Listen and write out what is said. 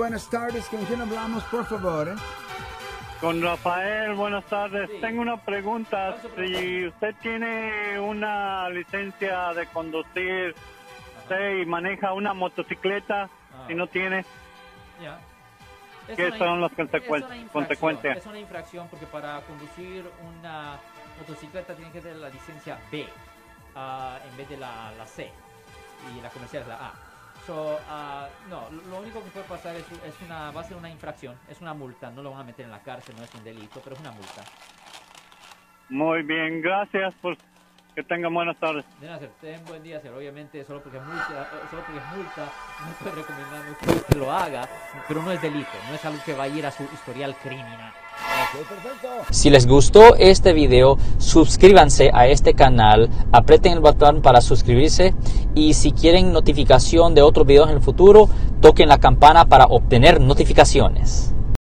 Buenas tardes, ¿con quién hablamos, por favor? eh? Con Rafael, buenas tardes. Sí. Tengo una pregunta. ¿Cuál es su Si usted tiene una licencia de conducir y maneja una motocicleta, Ah. si no tiene, ¿Qué son las consecuencias-? Es una infracción porque para conducir una motocicleta tiene que tener la licencia B ah, en vez de la, la C y la comercial es la A. So, ah, no, lo- lo único que puede pasar es, es una, va a ser una infracción, es una multa, no lo van a meter en la cárcel, no es un delito, pero es una multa. muy bien, gracias por que tengan buenas tardes. De nada, ten buen día, sir. Obviamente, solo porque es multa, eh, solo porque es multa, no puede recomendar no puede que lo haga, pero no es delito, no es algo que va a ir a su historial criminal. Si les gustó este video, suscríbanse a este canal, aprieten el botón para suscribirse y si quieren notificación de otros videos en el futuro, toquen la campana para obtener notificaciones.